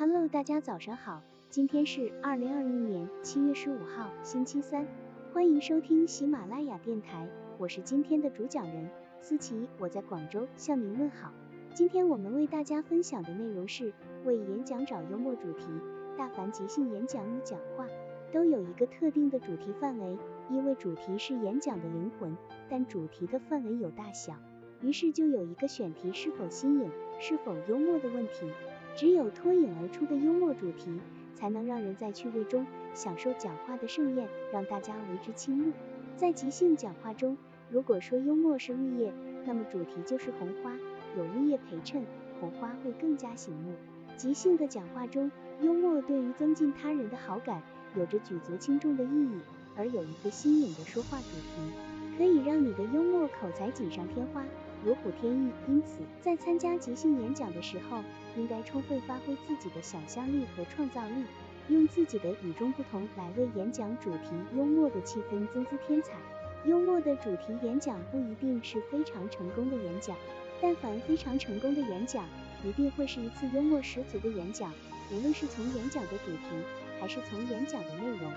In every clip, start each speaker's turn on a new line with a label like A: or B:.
A: Hello，大家早上好，今天是二零二零年七月十五号，星期三，欢迎收听喜马拉雅电台，我是今天的主讲人思琪，我在广州向您问好。今天我们为大家分享的内容是为演讲找幽默主题。大凡即兴演讲与讲话都有一个特定的主题范围，因为主题是演讲的灵魂，但主题的范围有大小，于是就有一个选题是否新颖、是否幽默的问题。只有脱颖而出的幽默主题，才能让人在趣味中享受讲话的盛宴，让大家为之倾慕。在即兴讲话中，如果说幽默是绿叶，那么主题就是红花，有绿叶陪衬，红花会更加醒目。即兴的讲话中，幽默对于增进他人的好感有着举足轻重的意义，而有一个新颖的说话主题，可以让你的幽默口才锦上添花。如虎添翼，因此在参加即兴演讲的时候，应该充分发挥自己的想象力和创造力，用自己的与众不同来为演讲主题幽默的气氛增姿添彩。幽默的主题演讲不一定是非常成功的演讲，但凡非常成功的演讲，一定会是一次幽默十足的演讲。无论是从演讲的主题，还是从演讲的内容。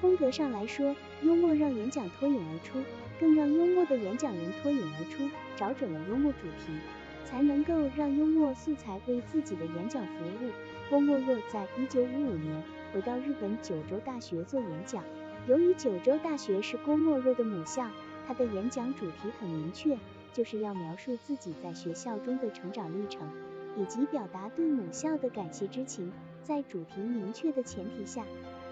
A: 风格上来说，幽默让演讲脱颖而出，更让幽默的演讲人脱颖而出。找准了幽默主题，才能够让幽默素材为自己的演讲服务。郭沫若在一九五五年回到日本九州大学做演讲，由于九州大学是郭沫若的母校，他的演讲主题很明确，就是要描述自己在学校中的成长历程，以及表达对母校的感谢之情。在主题明确的前提下，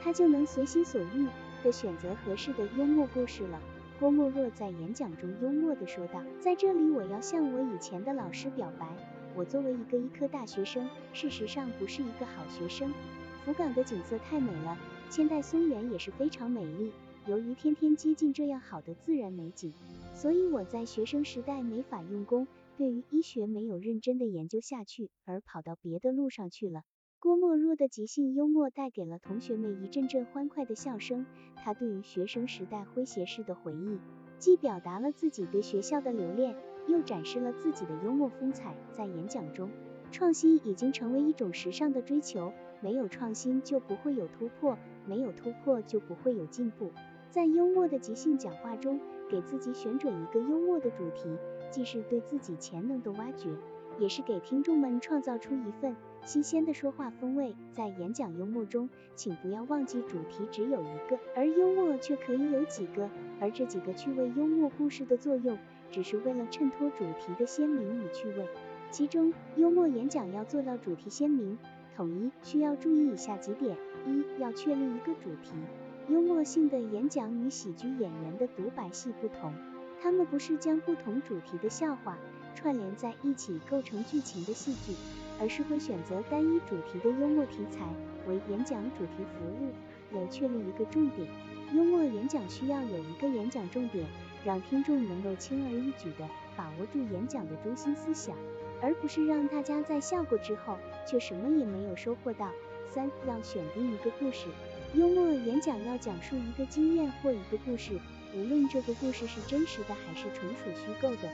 A: 他就能随心所欲的选择合适的幽默故事了。郭沫若在演讲中幽默地说道：“在这里，我要向我以前的老师表白，我作为一个医科大学生，事实上不是一个好学生。福冈的景色太美了，千代松原也是非常美丽。由于天天接近这样好的自然美景，所以我在学生时代没法用功，对于医学没有认真的研究下去，而跑到别的路上去了。”郭沫若的即兴幽默带给了同学们一阵阵欢快的笑声。他对于学生时代诙谐式的回忆，既表达了自己对学校的留恋，又展示了自己的幽默风采。在演讲中，创新已经成为一种时尚的追求，没有创新就不会有突破，没有突破就不会有进步。在幽默的即兴讲话中，给自己选准一个幽默的主题，既是对自己潜能的挖掘，也是给听众们创造出一份。新鲜的说话风味，在演讲幽默中，请不要忘记主题只有一个，而幽默却可以有几个，而这几个趣味幽默故事的作用，只是为了衬托主题的鲜明与趣味。其中，幽默演讲要做到主题鲜明、统一，需要注意以下几点：一要确立一个主题。幽默性的演讲与喜剧演员的独白戏不同，他们不是将不同主题的笑话串联在一起构成剧情的戏剧。而是会选择单一主题的幽默题材为演讲主题服务，有确立一个重点。幽默演讲需要有一个演讲重点，让听众能够轻而易举地把握住演讲的中心思想，而不是让大家在笑过之后却什么也没有收获到。三要选定一个故事，幽默演讲要讲述一个经验或一个故事，无论这个故事是真实的还是纯属虚构的。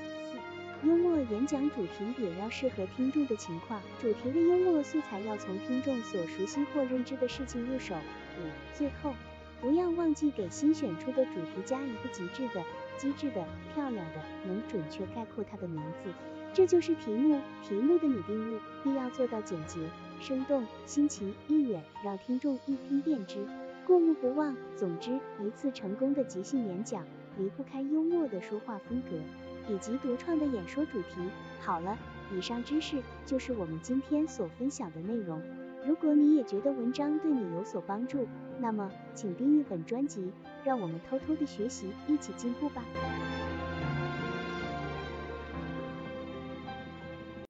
A: 四幽默演讲主题也要适合听众的情况，主题的幽默素材要从听众所熟悉或认知的事情入手。五、最后，不要忘记给新选出的主题加一个极致的、机智的、漂亮的，能准确概括它的名字。这就是题目，题目的拟定物必要做到简洁、生动、新奇、意远，让听众一听便知，过目不忘。总之，一次成功的即兴演讲离不开幽默的说话风格。以及独创的演说主题。好了，以上知识就是我们今天所分享的内容。如果你也觉得文章对你有所帮助，那么请订阅本专辑，让我们偷偷的学习，一起进步吧。